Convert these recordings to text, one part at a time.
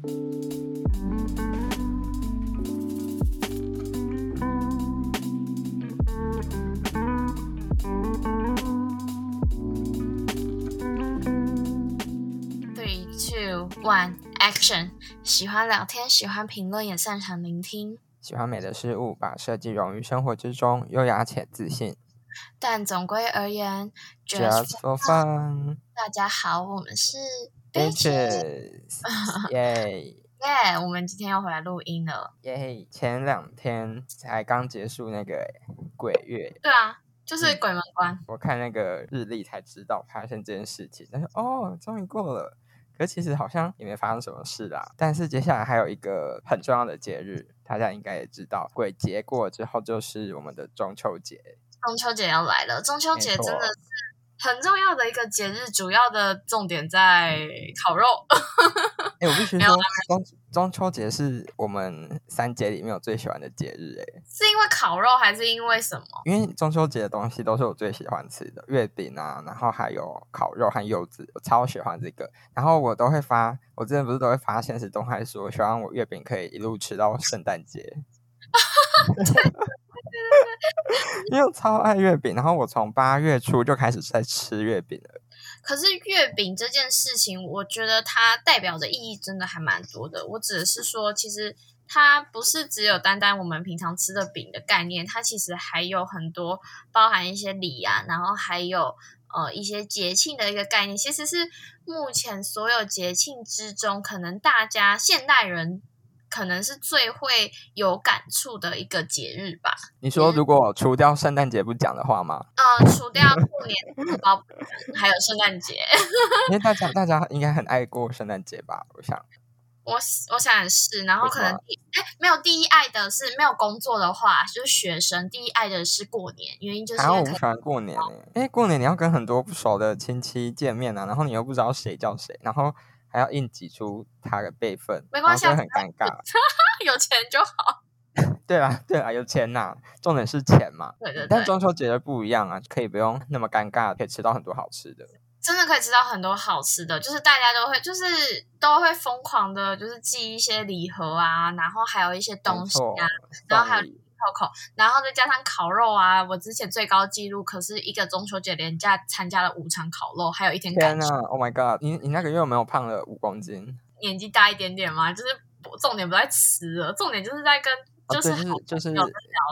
Three, two, one, action！喜欢聊天，喜欢评论，也擅长聆听。喜欢美的事物，把设计融于生活之中，优雅且自信。但总归而言 Just for fun，大家好，我们是 bitches，耶耶！我们今天要回来录音了。耶！前两天才刚结束那个鬼月，对啊，就是鬼门关。我看那个日历才知道发生这件事情，但是哦，终于过了。可其实好像也没发生什么事啦。但是接下来还有一个很重要的节日，大家应该也知道，鬼节过了之后就是我们的中秋节。中秋节要来了，中秋节真的是很重要的一个节日，主要的重点在烤肉。哎、我必须说，中中秋节是我们三节里面我最喜欢的节日，哎，是因为烤肉还是因为什么？因为中秋节的东西都是我最喜欢吃的，月饼啊，然后还有烤肉和柚子，我超喜欢这个。然后我都会发，我之前不是都会发现实动态说，希望我月饼可以一路吃到圣诞节。因为超爱月饼，然后我从八月初就开始在吃月饼了。可是月饼这件事情，我觉得它代表的意义真的还蛮多的。我指的是说，其实它不是只有单单我们平常吃的饼的概念，它其实还有很多包含一些礼啊，然后还有呃一些节庆的一个概念。其实是目前所有节庆之中，可能大家现代人可能是最会有感触的一个节日吧。你说如果除掉圣诞节不讲的话吗？呃，除掉过年、红包不讲 还有圣诞节。因为大家大家应该很爱过圣诞节吧？我想。我我想是，然后可能第哎没有第一爱的是没有工作的话，就是学生第一爱的是过年，原因就是因为我不喜欢过年诶、因为过年你要跟很多不熟的亲戚见面啊，然后你又不知道谁叫谁，然后还要硬挤出他的辈分，没关系很尴尬。有钱就好。对啊，对啊，有钱呐、重点是钱嘛。对对对，但中秋节的不一样啊，可以不用那么尴尬，可以吃到很多好吃的。真的可以吃到很多好吃的，就是大家都会就是都会疯狂的，就是寄一些礼盒啊，然后还有一些东西啊，然后还有礼扣扣，然后再加上烤肉啊。我之前最高纪录可是一个中秋节连假参加了五场烤肉，还有一天天呐。，Oh my god！你你那个月有没有胖了五公斤？年纪大一点点嘛，就是重点不在吃了，重点就是在跟哦，就是就是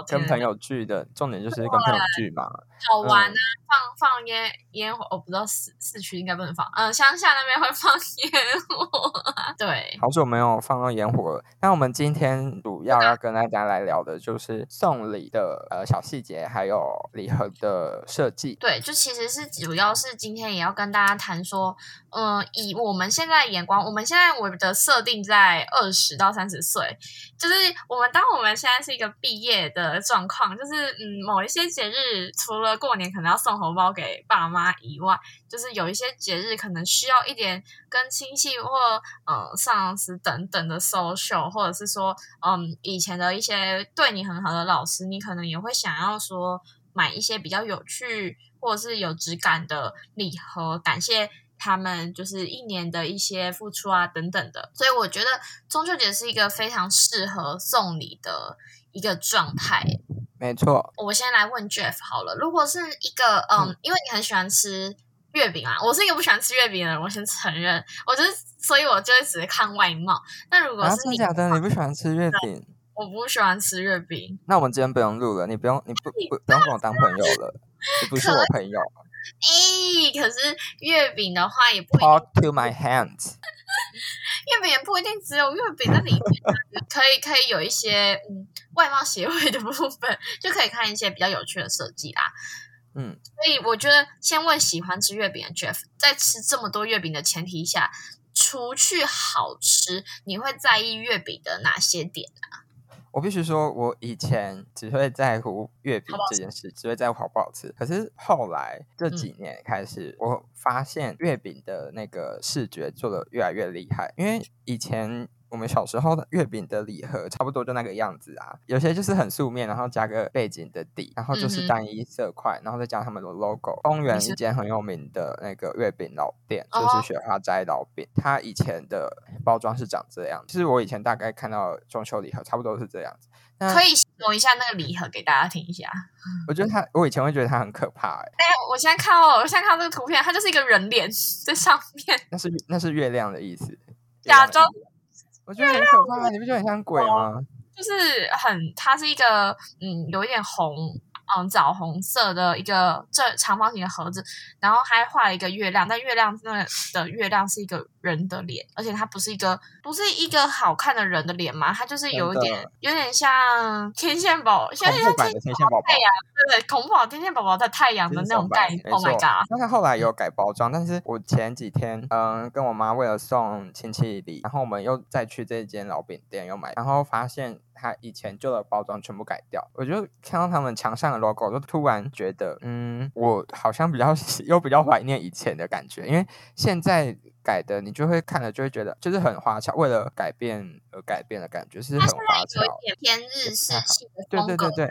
跟朋友聚的，重点就是跟朋友聚嘛。好玩啊，嗯放放烟烟火，我不知道市市区应该不能放，嗯，乡下那边会放烟火啊，对，好久没有放到烟火了。那我们今天主要要跟大家来聊的就是送礼的呃小细节，还有礼盒的设计。对，就其实是主要是今天也要跟大家谈说，嗯、以我们现在的眼光，我们现在我的设定在二十到三十岁，就是我们当我们现在是一个毕业的状况，就是嗯，某一些节日除了过年可能要送红包给爸妈以外，就是有一些节日可能需要一点跟亲戚或呃上司等等的 social，或者是说嗯以前的一些对你很好的老师，你可能也会想要说买一些比较有趣或者是有质感的礼盒，感谢。他们就是一年的一些付出啊，等等的，所以我觉得中秋节是一个非常适合送礼的一个状态。没错，我先来问 Jeff 好了，如果是一个嗯，因为你很喜欢吃月饼啊，我是一个不喜欢吃月饼的人，我先承认，我就是，所以我就会只是看外貌。那如果啊，是你，假的？你不喜欢吃月饼？我不喜欢吃月饼，那我们今天不用录了，你不用，你不不不用跟我当朋友了，你不是我朋友。诶，可是月饼的话也不，Talk to my hands。月饼也不一定只有月饼在里面啊，可以可以有一些嗯外貌协会的部分，就可以看一些比较有趣的设计啦。嗯，所以我觉得，先问喜欢吃月饼的 Jeff，在吃这么多月饼的前提下，除去好吃，你会在意月饼的哪些点啊？我必须说，我以前只会在乎月饼这件事，只会在乎好不好吃。可是后来这几年开始，我发现月饼的那个视觉做的越来越厉害。因为以前我们小时候的月饼的礼盒差不多就那个样子啊，有些就是很素面，然后加个背景的底，然后就是单一色块，然后再加他们的 logo。公园一间很有名的那个月饼老店，就是雪花斋老饼，它以前的包装是长这样。其实我以前大概看到中秋礼盒差不多是这样子。可以形容一下那个礼盒给大家听一下。我觉得它，我以前会觉得它很可怕。哎，我现在看到，我现在看到这个图片，它就是一个人脸 在上面。那是那是月亮的意思。假装。我觉得很可怕，你不觉得很像鬼吗？就是很，它是一个嗯，有一点红。嗯，枣红色的一个正长方形的盒子，然后还画了一个月亮，但月亮那的月亮是一个人的脸，而且它不是一个不是一个好看的人的脸嘛，它就是有一点有点像天线宝，像像天线宝宝太阳，对对，恐怖天线宝宝的太阳的那种概念。Oh my god！那它后来有改包装，但是我前几天嗯跟我妈为了送亲戚礼，然后我们又再去这间老饼店又买，然后发现。他以前旧的包装全部改掉，我就看到他们墙上的 logo，就突然觉得，嗯，我好像比较 又比较怀念以前的感觉，因为现在改的，你就会看了就会觉得就是很花俏，为了改变而改变的感觉是很花俏，有点偏日式系的。对对对对。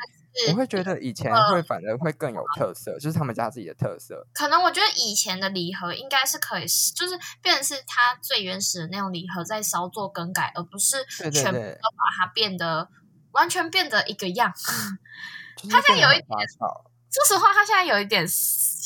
我会觉得以前会反而会更有特色，就是他们家自己的特色。可能我觉得以前的礼盒应该是可以，就是变成是它最原始的那种礼盒，在稍作更改，而不是全部都把它变得完全变得一个样。它现在有一点，说实话，它现在有一点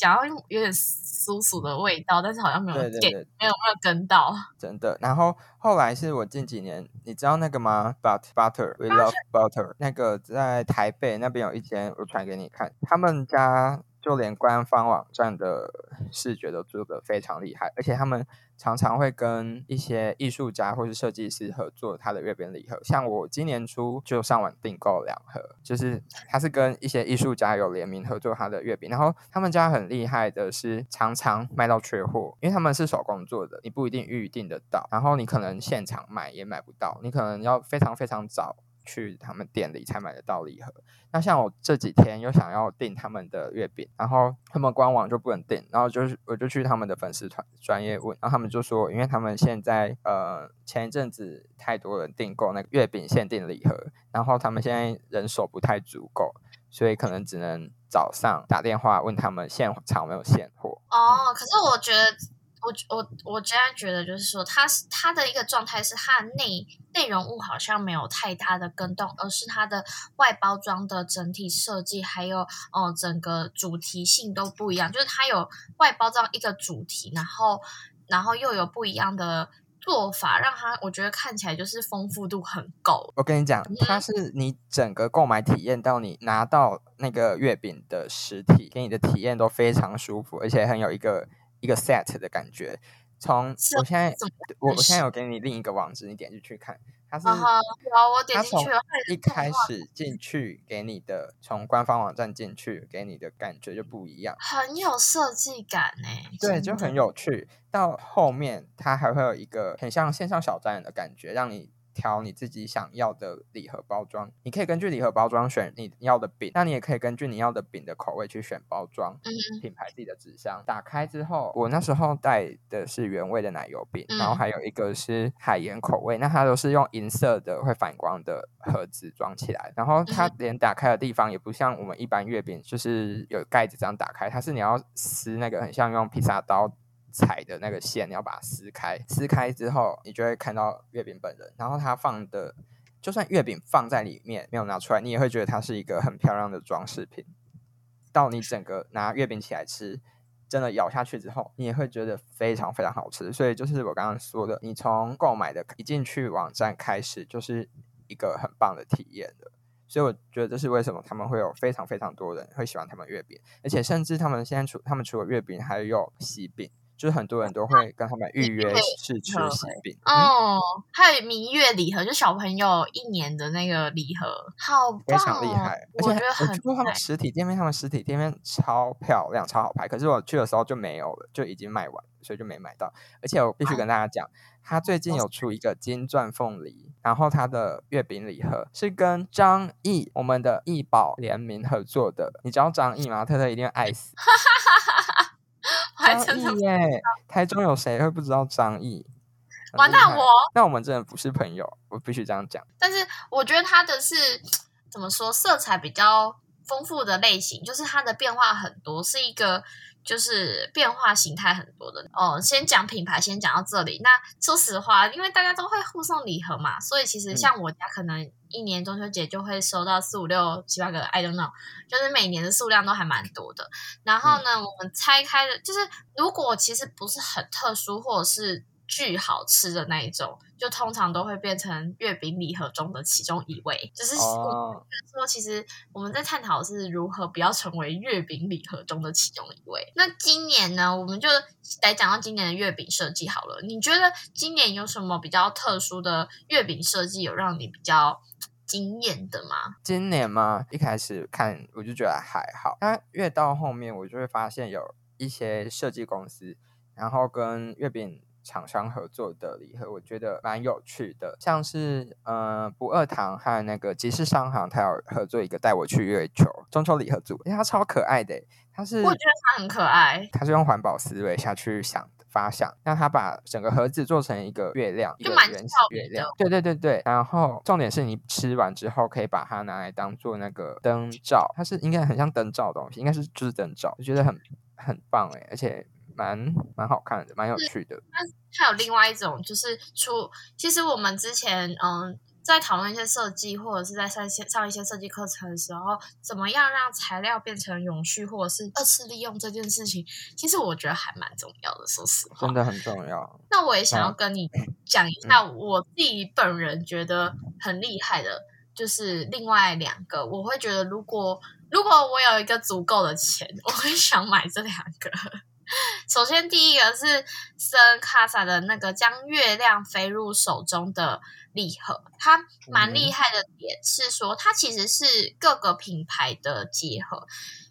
想要用有点。酥酥的味道，但是好像没有点，没有没有跟到，真的。然后后来是我近几年，你知道那个吗？But butter，we love butter。那个在台北那边有一间，我传给你看，他们家。就连官方网站的视觉都做得非常厉害，而且他们常常会跟一些艺术家或是设计师合作他的月饼礼盒。像我今年初就上网订购两盒，就是他是跟一些艺术家有联名合作他的月饼。然后他们家很厉害的是常常卖到缺货，因为他们是手工做的，你不一定预定得到，然后你可能现场买也买不到，你可能要非常非常早。去他们店里才买得到礼盒。那像我这几天又想要订他们的月饼，然后他们官网就不能订，然后就是我就去他们的粉丝团专业问，然后他们就说，因为他们现在呃前一阵子太多人订购那个月饼限定礼盒，然后他们现在人手不太足够，所以可能只能早上打电话问他们现场有没有现货。哦，可是我觉得。我我我这样觉得，就是说，它是它的一个状态是它的内内容物好像没有太大的更动，而是它的外包装的整体设计，还有哦整个主题性都不一样。就是它有外包装一个主题，然后然后又有不一样的做法，让它我觉得看起来就是丰富度很够。我跟你讲，它是你整个购买体验到你拿到那个月饼的实体，给你的体验都非常舒服，而且很有一个。一个 set 的感觉，从我现在我我现在有给你另一个网址，你点进去看，它是有我点进去了，一开始进去给你的，从官方网站进去给你的感觉就不一样，很有设计感呢。对，就很有趣。到后面它还会有一个很像线上小站人的感觉，让你。挑你自己想要的礼盒包装，你可以根据礼盒包装选你要的饼，那你也可以根据你要的饼的口味去选包装。品牌自己的纸箱打开之后，我那时候带的是原味的奶油饼，然后还有一个是海盐口味，那它都是用银色的会反光的盒子装起来，然后它连打开的地方也不像我们一般月饼，就是有盖子这样打开，它是你要撕那个很像用披萨刀。踩的那个线，你要把它撕开，撕开之后，你就会看到月饼本人。然后它放的，就算月饼放在里面没有拿出来，你也会觉得它是一个很漂亮的装饰品。到你整个拿月饼起来吃，真的咬下去之后，你也会觉得非常非常好吃。所以就是我刚刚说的，你从购买的一进去网站开始，就是一个很棒的体验的。所以我觉得这是为什么他们会有非常非常多人会喜欢他们月饼，而且甚至他们现在除他们除了月饼，还有喜饼。就是很多人都会跟他们预约试吃喜饼哦，还有明月礼盒，就小朋友一年的那个礼盒，好非常厉害。而且我去过他们实体店面，他们实体店面超漂亮、超好拍。可是我去的时候就没有了，就已经卖完，所以就没买到。而且我必须跟大家讲，他最近有出一个金钻凤梨，然后他的月饼礼盒是跟张毅我们的易宝联名合作的。你知道张毅吗？特特一定爱死。台中有谁会不知道张译？完蛋我。那我们真的不是朋友，我必须这样讲。但是我觉得他的是怎么说，色彩比较丰富的类型，就是他的变化很多，是一个。就是变化形态很多的哦。先讲品牌，先讲到这里。那说实话，因为大家都会互送礼盒嘛，所以其实像我家可能一年中秋节就会收到四五六七八个，I don't know，就是每年的数量都还蛮多的。然后呢，我们拆开的，就是如果其实不是很特殊，或者是。巨好吃的那一种，就通常都会变成月饼礼盒中的其中一位。就是说，其实我们在探讨是如何不要成为月饼礼盒中的其中一位。那今年呢，我们就来讲到今年的月饼设计好了。你觉得今年有什么比较特殊的月饼设计，有让你比较惊艳的吗？今年吗？一开始看我就觉得还好，但越到后面我就会发现有一些设计公司，然后跟月饼。厂商合作的礼盒，我觉得蛮有趣的，像是呃不二堂和那个集市商行，它有合作一个带我去月球中秋礼盒组，因为它超可爱的，它是我觉得它很可爱，它是用环保思维下去想发想，让它把整个盒子做成一个月亮，一个圆形月亮，对对对对，然后重点是你吃完之后可以把它拿来当做那个灯罩，它是应该很像灯罩的东西，应该是就是灯罩，我觉得很很棒哎，而且。蛮蛮好看的，蛮有趣的。那还有另外一种，就是出。其实我们之前嗯，在讨论一些设计，或者是在上些上一些设计课程的时候，怎么样让材料变成永续，或者是二次利用这件事情，其实我觉得还蛮重要的。说实话，真的很重要。那我也想要跟你讲一下，我自己本人觉得很厉害的，就是另外两个，我会觉得，如果如果我有一个足够的钱，我会想买这两个。首先，第一个是森卡萨的那个将月亮飞入手中的礼盒，它蛮厉害的点是说，它其实是各个品牌的结合。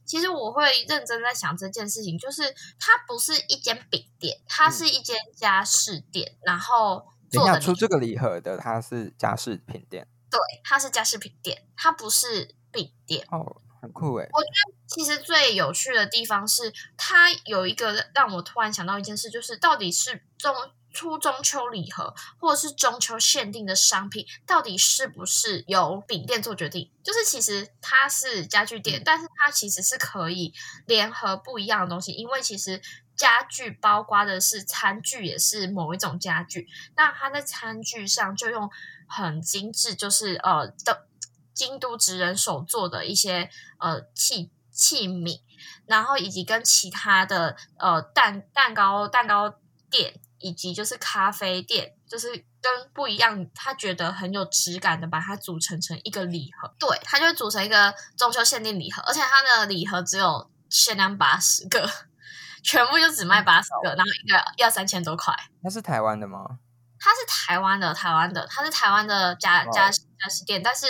其实我会认真在想这件事情，就是它不是一间饼店，它是一间家饰店，然后做的出这个礼盒的，它是家饰品店。对，它是家饰品店，它不是饼店。哦。很酷诶。我觉得其实最有趣的地方是，它有一个让我突然想到一件事，就是到底是中初中秋礼盒，或者是中秋限定的商品，到底是不是由饼店做决定？就是其实它是家具店，但是它其实是可以联合不一样的东西，因为其实家具包括的是餐具，也是某一种家具，那它在餐具上就用很精致，就是呃的。京都职人手做的一些呃器器皿，然后以及跟其他的呃蛋蛋糕蛋糕店以及就是咖啡店，就是跟不一样，他觉得很有质感的，把它组成成一个礼盒。对，它就组成一个中秋限定礼盒，而且它的礼盒只有限量八十个，全部就只卖八十个，然后一个要三千多块。它是台湾的吗？它是台湾的，台湾的，它是台湾的家家家饰店，但是。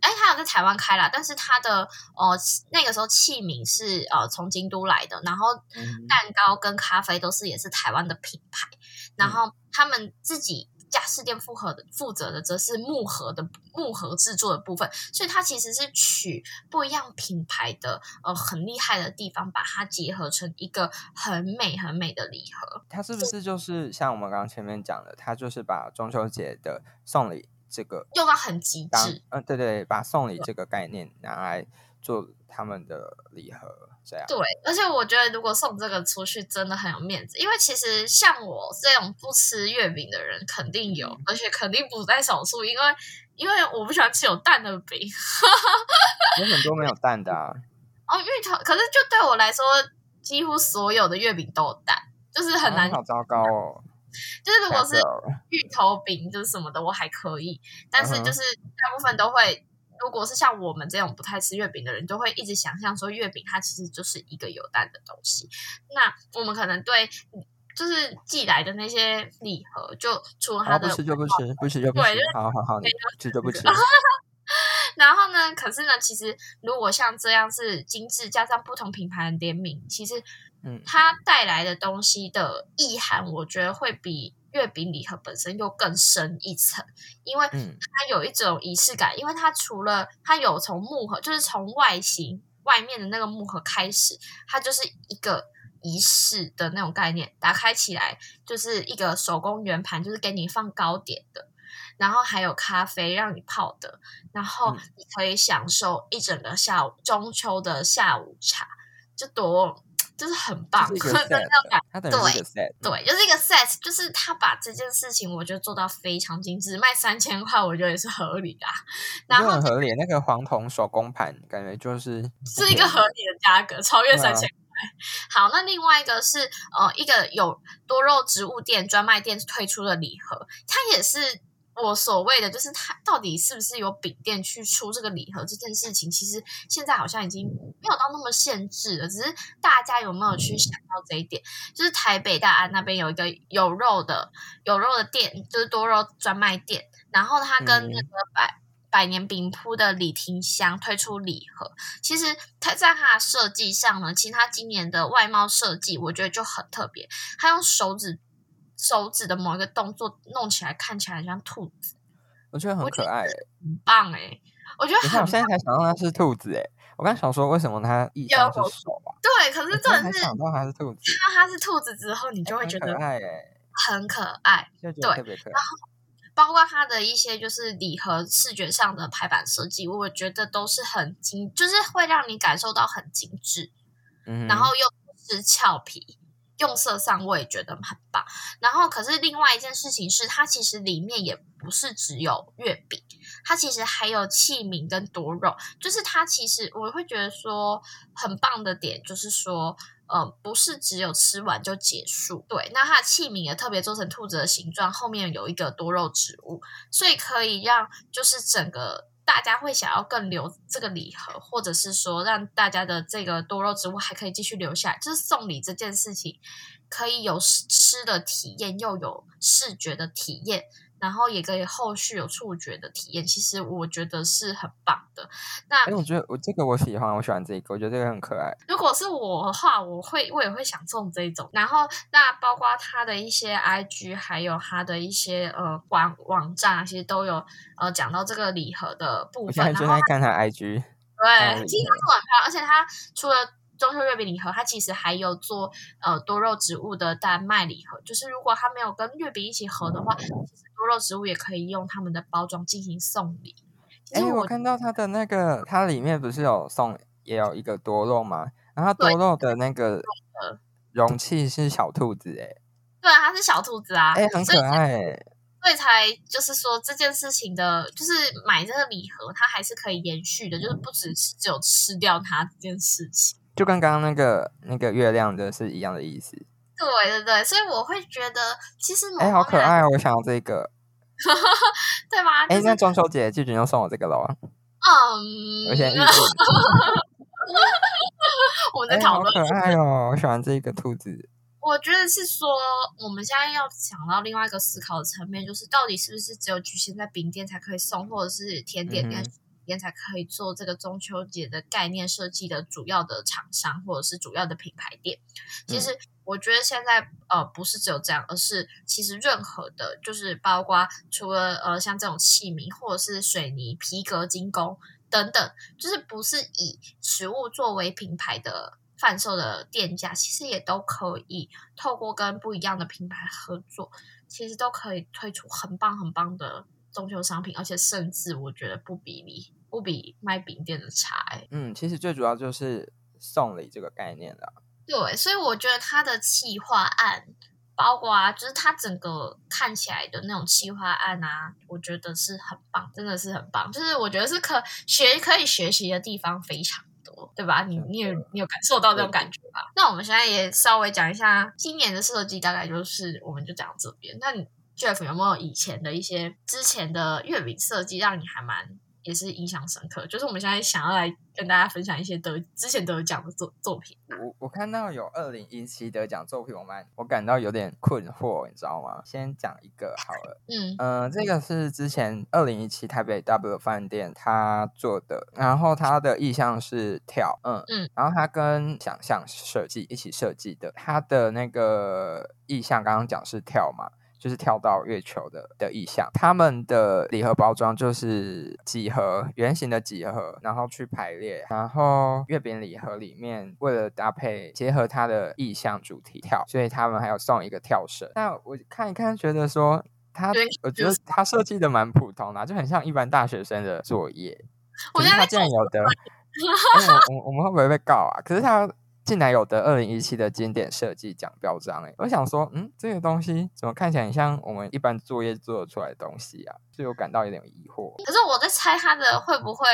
哎，他有在台湾开啦，但是他的呃那个时候器皿是呃从京都来的，然后蛋糕跟咖啡都是也是台湾的品牌，然后他们自己家饰店复合的负责的则是木盒的木盒制作的部分，所以它其实是取不一样品牌的呃很厉害的地方，把它结合成一个很美很美的礼盒。它是不是就是像我们刚刚前面讲的，它就是把中秋节的送礼。这个用到很极致，嗯，对对，把送礼这个概念拿来做他们的礼盒，这样对。而且我觉得，如果送这个出去，真的很有面子，因为其实像我这种不吃月饼的人，肯定有，而且肯定不在少数，因为因为我不喜欢吃有蛋的饼，有很多没有 蛋的啊。哦，芋头，可是就对我来说，几乎所有的月饼都有蛋，就是很难，好糟糕哦。就是如果是芋头饼就是什么的我还可以，但是就是大部分都会，如果是像我们这种不太吃月饼的人，都会一直想象说月饼它其实就是一个有蛋的东西。那我们可能对就是寄来的那些礼盒，就除了它的不吃就不吃，不吃就不吃，好好好，吃就不吃。然后呢，可是呢，其实如果像这样是精致加上不同品牌的联名，其实。嗯，它带来的东西的意涵，我觉得会比月饼礼盒本身又更深一层，因为它有一种仪式感。因为它除了它有从木盒，就是从外形外面的那个木盒开始，它就是一个仪式的那种概念，打开起来就是一个手工圆盘，就是给你放糕点的，然后还有咖啡让你泡的，然后嗯。你可以享受一整个下午中秋的下午茶，就多就是很棒，就是一个的那 set，种感它等于是一个 set，对，就是一个 set，就是他把这件事情我觉得做到非常精致，卖三千块我觉得也是合理的啊，然后很合理。那个黄铜手工盘感觉就是是一个合理的价格，超越三千块。好，那另外一个是呃，一个有多肉植物店专卖店推出的礼盒，它也是我所谓的，就是它到底是不是有饼店去出这个礼盒这件事情，其实现在好像已经没有到那么限制了，只是大家有没有去想到这一点？就是台北大安那边有一个有肉的有肉的店，就是多肉专卖店，然后它跟那嗯个百。百年饼铺的李廷香推出礼盒，其实它在它的设计上呢，其实它今年的外貌设计，我觉得就很特别。它用手指手指的某一个动作弄起来，看起来很像兔子，我觉得很可爱欸。很棒哎、我觉得很我现在才想到它是兔子哎，我刚想说为什么它意象是手啊？对，可是重点是才想到它是兔子，看到它是兔子之后，你就会觉得爱哎，很可爱。对特别可爱。包括它的一些就是礼盒视觉上的排版设计，我觉得都是很精，就是会让你感受到很精致，嗯，然后又不失俏皮，用色上我也觉得很棒。然后，可是另外一件事情是，它其实里面也不是只有月饼，它其实还有器皿跟多肉，就是它其实我会觉得说很棒的点就是说。呃，不是只有吃完就结束。对，那它的器皿也特别做成兔子的形状，后面有一个多肉植物，所以可以让就是整个大家会想要更留这个礼盒，或者是说让大家的这个多肉植物还可以继续留下来。就是送礼这件事情，可以有吃的体验，又有视觉的体验，然后也可以后续有触觉的体验。其实我觉得是很棒的。那哎，我觉得我这个我喜欢，我喜欢这个，我觉得这个很可爱。如果是我的话，我会我也会想送这种。然后那包括他的一些 IG，还有他的一些呃网网站啊，其实都有呃讲到这个礼盒的部我现在正在看它 IG，对，其实它做得很漂亮，而且它除了中秋月饼礼盒，它其实还有做呃多肉植物的丹麦礼盒。就是如果它没有跟月饼一起合的话，其实多肉植物也可以用他们的包装进行送礼。其哎，实我我看到它的那个，它里面不是有送也有一个多肉吗？然后多肉的那个的容器是小兔子哎，对啊，它是小兔子啊，哎，很可爱哎。所以才就是说这件事情的，就是买这个礼盒，它还是可以延续的，就是不只是只有吃掉它这件事情。就跟刚刚那个那个月亮的是一样的意思。对对对，所以我会觉得其实某哎，好可爱哦！我想要这个。对吗？就哎，是那中秋节季军又送我这个喽。嗯，我先预定。我们在哎，讨论。好可爱哦！我喜欢这个兔子。我觉得是说，我们现在要想到另外一个思考的层面，就是到底是不是只有局限在饼店才可以送，或者是甜点店嗯店才可以做这个中秋节的概念设计的主要的厂商，或者是主要的品牌店。其实我觉得现在呃不是只有这样，而是其实任何的，就是包括除了呃像这种器皿，或者是水泥、皮革、精工等等，就是不是以食物作为品牌的贩售的店家，其实也都可以透过跟不一样的品牌合作，其实都可以推出很棒很棒的中秋商品，而且甚至我觉得不比例不比卖饼店的差、欸。嗯，其实最主要就是送礼这个概念啦。对，所以我觉得它的企划案，包括啊，就是它整个看起来的那种企划案啊，我觉得是很棒，真的是很棒。就是我觉得是可学可以学习的地方非常多，对吧？你你有你有感受到这种感觉吧？那我们现在也稍微讲一下今年的设计，大概就是我们就讲到这边。那你 Jeff 有没有以前的一些之前的月饼设计让你还蛮？也是印象深刻，就是我们现在想要来跟大家分享一些得之前得奖的作作品。我我看到有二零一七得奖作品，我蛮我感到有点困惑，你知道吗？先讲一个好了，嗯嗯、这个是之前二零一七台北 W 饭店他做的，然后他的意向是跳，嗯嗯，然后他跟想象设计一起设计的，他的那个意向刚刚讲是跳嘛。就是跳到月球的的意向。他们的礼盒包装就是几何圆形的几何，然后去排列，然后月饼礼盒里面为了搭配结合它的意向主题跳，所以他们还有送一个跳绳。那我看一看，觉得说他，我觉得他设计的蛮普通的，就很像一般大学生的作业。我觉得他竟然有的，我我我们会不会被告啊？可是他。竟然有得二零一七的经典设计奖标章哎！我想说，嗯，这个东西怎么看起来很像我们一般作业做出来的东西啊？就有感到有点疑惑。可是我在猜它的会不会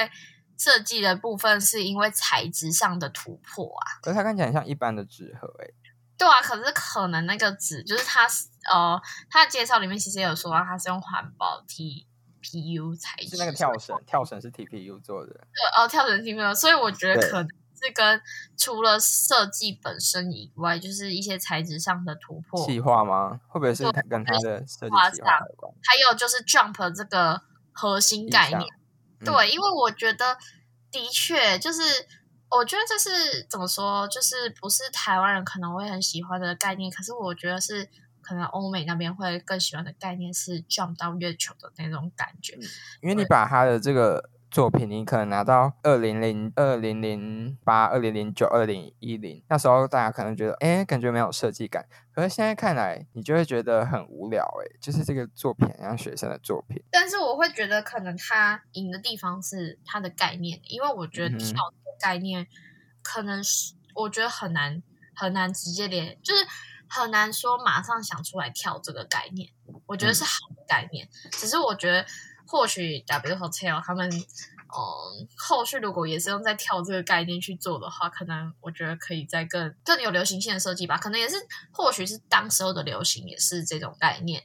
设计的部分是因为材质上的突破啊？可是它看起来很像一般的纸盒哎。对啊，可是可能那个纸就是它呃，它的介绍里面其实有说到它是用环保 TPU 材质，是那个跳绳，跳绳是 TPU 做的。对哦，跳绳 TPU，所以我觉得可能。是跟除了设计本身以外，就是一些材质上的突破。细化吗？会不会是跟它的设计？还有就是 Jump 这个核心概念。对，因为我觉得的确就是，我觉得这是怎么说，就是不是台湾人可能会很喜欢的概念。可是我觉得是可能欧美那边会更喜欢的概念是 Jump 到月球的那种感觉。因为你把它的这个。作品你可能拿到二零零二零零八二零零九二零一零那时候大家可能觉得哎感觉没有设计感，可是现在看来你就会觉得很无聊哎，就是这个作品像学生的作品。但是我会觉得可能他赢的地方是他的概念，因为我觉得跳的概念可能是我觉得很难很难直接连，就是很难说马上想出来跳这个概念。我觉得是好的概念，只是我觉得。或许 W Hotel 他们，嗯，后续如果也是用在跳这个概念去做的话，可能我觉得可以再更更有流行性的设计吧。可能也是，或许是当时候的流行也是这种概念。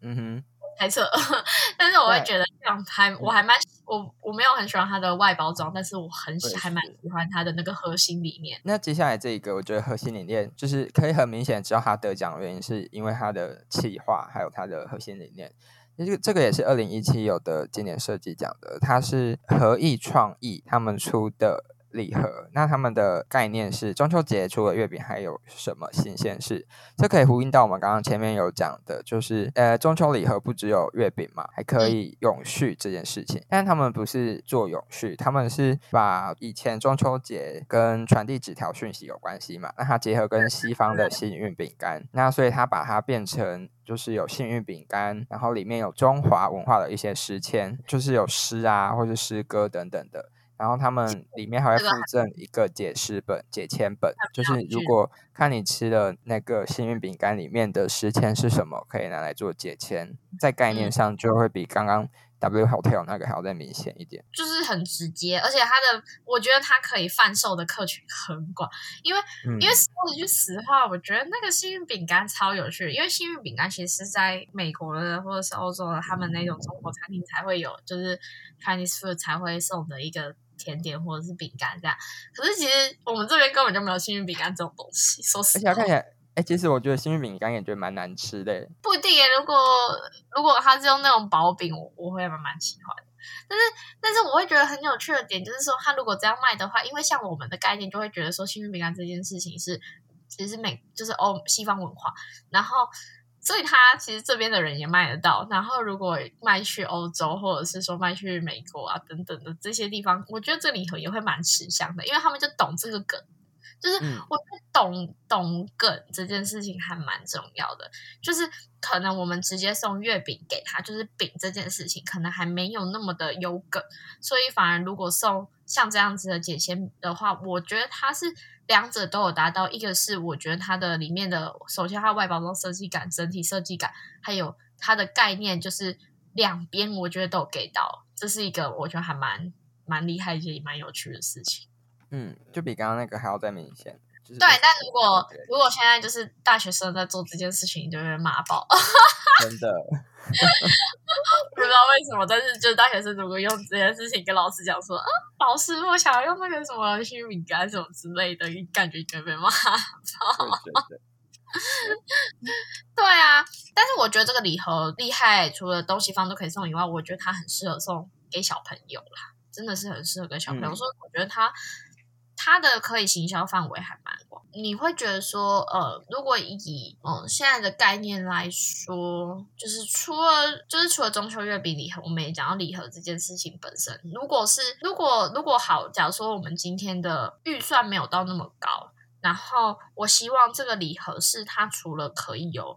嗯哼，猜测。但是我会觉得这样还我还蛮我我没有很喜欢它的外包装，但是我很喜还蛮喜欢它的那个核心理念。那接下来这一个，我觉得核心理念就是可以很明显知道它得奖的原因，是因为它的企划还有它的核心理念。这个这个也是二零一七有的经典设计奖的，它是合意创意他们出的。礼盒，那他们的概念是中秋节除了月饼还有什么新鲜事？这可以呼应到我们刚刚前面有讲的，就是呃中秋礼盒不只有月饼嘛，还可以永续这件事情。但他们不是做永续，他们是把以前中秋节跟传递纸条讯息有关系嘛，那它结合跟西方的幸运饼干，那所以它把它变成就是有幸运饼干，然后里面有中华文化的一些诗签，就是有诗啊或者诗歌等等的。然后他们里面还会附赠一个解释本、解签本，就是如果看你吃的那个幸运饼干里面的诗签是什么，可以拿来做解签，在概念上就会比刚刚 W Hotel 那个还要再明显一点，就是很直接，而且它的我觉得它可以贩售的客群很广，因为因为说一句实话，我觉得那个幸运饼干超有趣，因为幸运饼干其实是在美国的或者是欧洲的，他们那种中国餐厅才会有，就是 Chinese food 才会送的一个。甜点或者是饼干这样，可是其实我们这边根本就没有幸运饼干这种东西。说实话，看起来，哎，其实我觉得幸运饼干也觉得蛮难吃的。不一定耶，如果如果它是用那种薄饼，我我会蛮蛮喜欢的。但是但是我会觉得很有趣的点就是说，它如果这样卖的话，因为像我们的概念就会觉得说，幸运饼干这件事情是其实美就是欧西方文化，然后。所以它其实这边的人也卖得到，然后如果卖去欧洲或者是说卖去美国啊等等的这些地方，我觉得这礼盒也会蛮吃香的，因为他们就懂这个梗，就是我觉得懂懂梗这件事情还蛮重要的，就是可能我们直接送月饼给他，就是饼这件事情可能还没有那么的有梗，所以反而如果送像这样子的解签的话，我觉得它是。两者都有达到，一个是我觉得它的里面的，首先它外包装设计感、整体设计感，还有它的概念，就是两边我觉得都有给到，这是一个我觉得还蛮蛮厉害也蛮有趣的事情。嗯，就比刚刚那个还要再明显。对，但如果如果现在就是大学生在做这件事情，就会骂爆。真的。不知道为什么，但是就是大学生如果用这件事情跟老师讲说，啊，老师我想要用那个什么幸运饼干什么之类的，感觉就会被骂。对啊，但是我觉得这个礼盒厉害，除了东西方都可以送以外，我觉得它很适合送给小朋友啦，真的是很适合给小朋友。所以我觉得它。它的可以行销范围还蛮广。你会觉得说，呃，如果以嗯现在的概念来说，就是除了就是除了中秋月饼礼盒，我们也讲到礼盒这件事情本身。如果是如果如果好，假如说我们今天的预算没有到那么高，然后我希望这个礼盒是它除了可以有。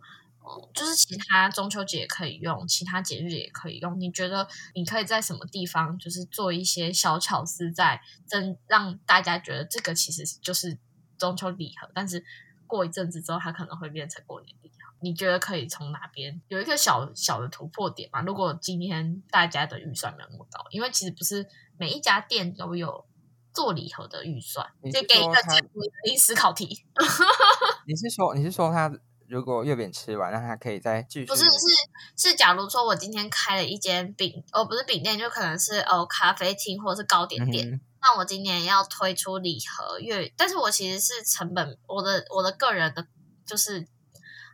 就是其他中秋节可以用，其他节日也可以用。你觉得你可以在什么地方，就是做一些小巧思，在真让大家觉得这个其实就是中秋礼盒，但是过一阵子之后，它可能会变成过年礼盒。你觉得可以从哪边有一个小小的突破点吗？如果今天大家的预算没有那么高，因为其实不是每一家店都有做礼盒的预算，就给一个节目临思考题。你是说你是说他？如果月饼吃完，那他可以再继续。不是，是是，假如说我今天开了一间饼，哦，不是饼店，就可能是哦咖啡厅或者是糕点店。那我今年要推出礼盒月，但是我其实是成本，我的我的个人的，就是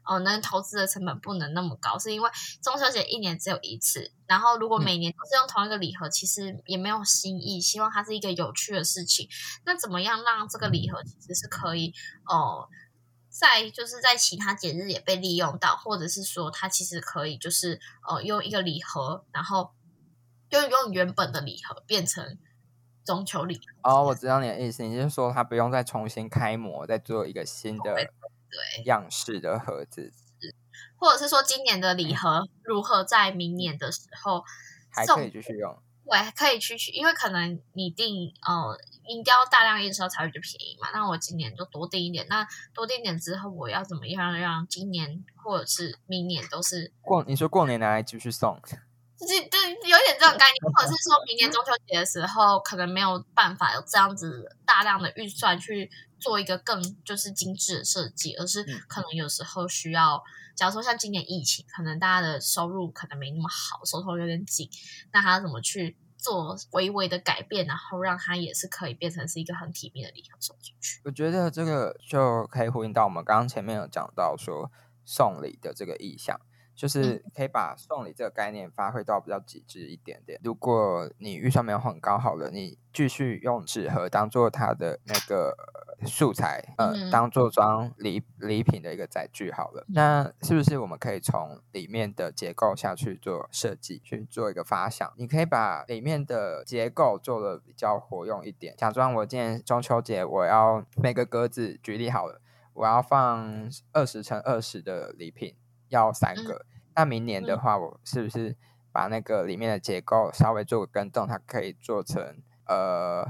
哦能投资的成本不能那么高，是因为中秋节一年只有一次，然后如果每年都是用同一个礼盒，其实也没有新意。希望它是一个有趣的事情。那怎么样让这个礼盒其实是可以哦？在就是在其他节日也被利用到，或者是说它其实可以就是呃用一个礼盒，然后用用原本的礼盒变成中秋礼盒。哦，我知道你的意思，你是说它不用再重新开模，再做一个新的对样式的盒子，或者是说今年的礼盒如何在明年的时候还可以继续用。对，可以去去，因为可能你定呃，银雕大量印刷才会比较便宜嘛。那我今年就多订一点，那多订点之后，我要怎么样让今年或者是明年都是过？你说过年拿来继续送，就是对，有点这种概念，或者是说明年中秋节的时候，可能没有办法有这样子大量的预算去做一个更就是精致的设计，而是可能有时候需要。假如说像今年疫情，可能大家的收入可能没那么好，手头有点紧，那他怎么去做微微的改变，然后让它也是可以变成是一个很体面的礼盒送进去？我觉得这个就可以呼应到我们刚刚前面有讲到说送礼的这个意向。就是可以把送礼这个概念发挥到比较极致一点点。如果你预算没有很高，好了，你继续用纸盒当做它的那个素材，呃，当做装礼礼品的一个载具好了。那是不是我们可以从里面的结构下去做设计，去做一个发想？你可以把里面的结构做的比较活用一点。假装我今年中秋节我要每个格子举例好了，我要放二十乘二十的礼品。要三个，那明年的话，我是不是把那个里面的结构稍微做个更动？它可以做成呃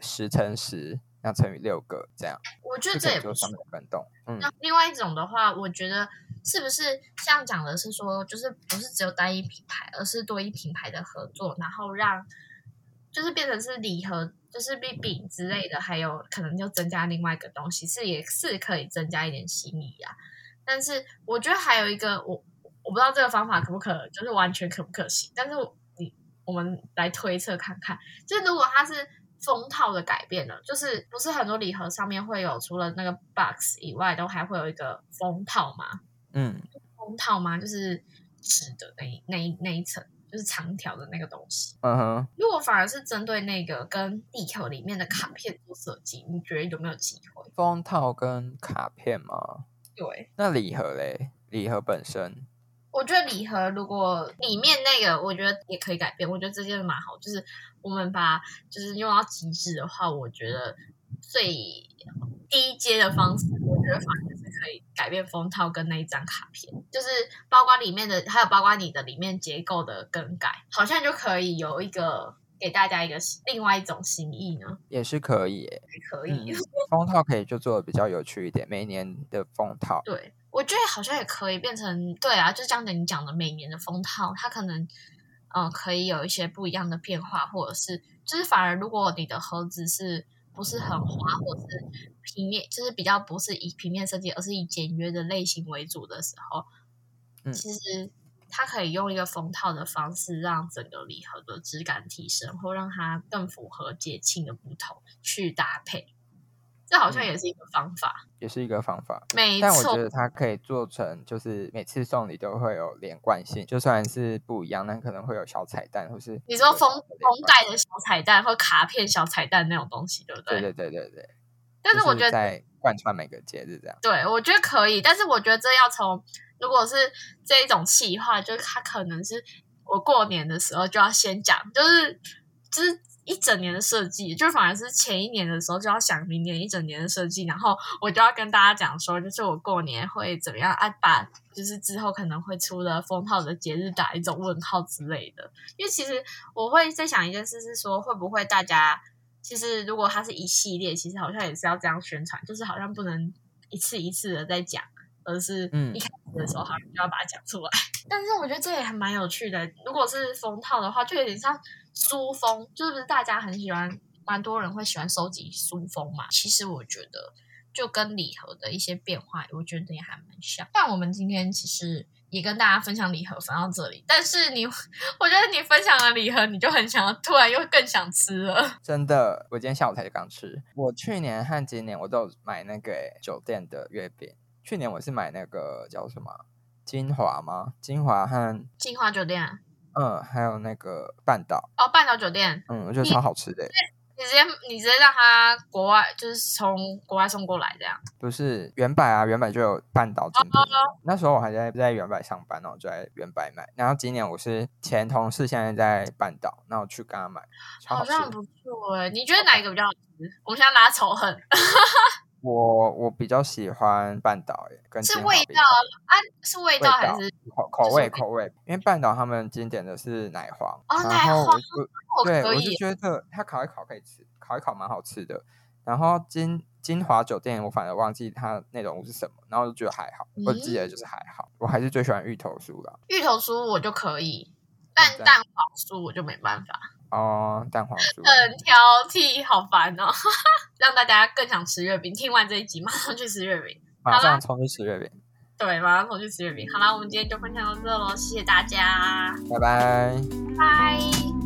十乘十，那乘以六个这样。我觉得这也不算更动。嗯，那另外一种的话，我觉得是不是像讲的是说，就是不是只有单一品牌，而是多一品牌的合作，然后让就是变成是礼盒，就是比饼之类的，还有可能就增加另外一个东西，是也是可以增加一点心意啊。但是我觉得还有一个，我我不知道这个方法可不可，就是完全可不可行。但是你我们来推测看看，就是如果它是封套的改变了，就是不是很多礼盒上面会有除了那个 box 以外，都还会有一个封套吗？嗯，封套吗？就是纸的那那一那一层，就是长条的那个东西。嗯哼。如果反而是针对那个跟地球里面的卡片做设计，你觉得有没有机会？封套跟卡片吗？对，那礼盒嘞？礼盒本身，我觉得礼盒如果里面那个，我觉得也可以改变。我觉得这件蛮好，就是我们把就是用到极致的话，我觉得最低阶的方式，我觉得反而是可以改变封套跟那一张卡片，就是包括里面的，还有包括你的里面结构的更改，好像就可以有一个。给大家一个另外一种心意呢，也是可以，可以。封套可以就做的比较有趣一点，每年的封套。对，我觉得好像也可以变成，对啊，就像你讲的，每年的封套，它可能，嗯，可以有一些不一样的变化，或者是，就是反而如果你的盒子是不是很花，或者是平面，就是比较不是以平面设计，而是以简约的类型为主的时候，嗯，其实。它可以用一个封套的方式，让整个礼盒的质感提升，或让它更符合节庆的不同去搭配。这好像也是一个方法。也是一个方法。没但我觉，得它可以做成，就是每次送礼都会有连贯性，就算是不一样，但可能会有小彩蛋，或是你说封封贯盖的小彩蛋或卡片小彩蛋那种东西，对不对？对对对对对。但是我觉得在贯穿每个节日这样。对，我觉得可以，但是我觉得这要从如果是这一种企划，就是它可能是我过年的时候就要先讲，就是就是一整年的设计，就反而是前一年的时候就要想明年一整年的设计，然后我就要跟大家讲说，就是我过年会怎么样啊，把就是之后可能会出的封号的节日打一种问号之类的，因为其实我会在想一件事是说，会不会大家其实如果它是一系列，其实好像也是要这样宣传，就是好像不能一次一次的在讲，而是嗯一开始的时候好像就要把它讲出来。但是我觉得这也还蛮有趣的，如果是封套的话，就有点像书封，就是不是大家很喜欢，蛮多人会喜欢收集书封嘛。其实我觉得就跟礼盒的一些变化，我觉得也还蛮像。但我们今天其实。也跟大家分享礼盒分到这里，但是你，我觉得你分享了礼盒，你就很想要，突然又更想吃了。真的，我今天下午才刚吃。我去年和今年我都有买那个欸酒店的月饼。去年我是买那个叫什么金华吗？金华和金华酒店嗯，还有那个半岛，哦，半岛酒店，嗯，我觉得超好吃的欸。你直接你直接让他国外就是从国外送过来这样。不是原版啊，原版就有半岛精品。哦那时候我还在在原版上班，然后就在原版买。然后今年我是前同事，现在在半岛，那我去跟他买，超好像不错哎，你觉得哪一个比较好吃？我们现在拉仇恨，我我比较喜欢半岛耶，跟是金味道啊？是味味道还是？口口味味口味，因为半岛他们经典的是奶黄，哦奶然后黄我我对我就觉得它烤一烤可以吃，烤一烤蛮好吃的。然后金金华酒店我反而忘记它内容物是什么，然后就觉得还好，我记得就是还好，我还是最喜欢芋头酥啦。芋头酥我就可以，但蛋黄酥我就没办法，哦，蛋黄酥，很挑剔，好烦哦。让大家更想吃月饼，听完这一集马上去吃月饼。马上冲去吃月饼，对，马上冲去吃月饼。好啦，我们今天就分享到这喽，谢谢大家，拜拜。拜。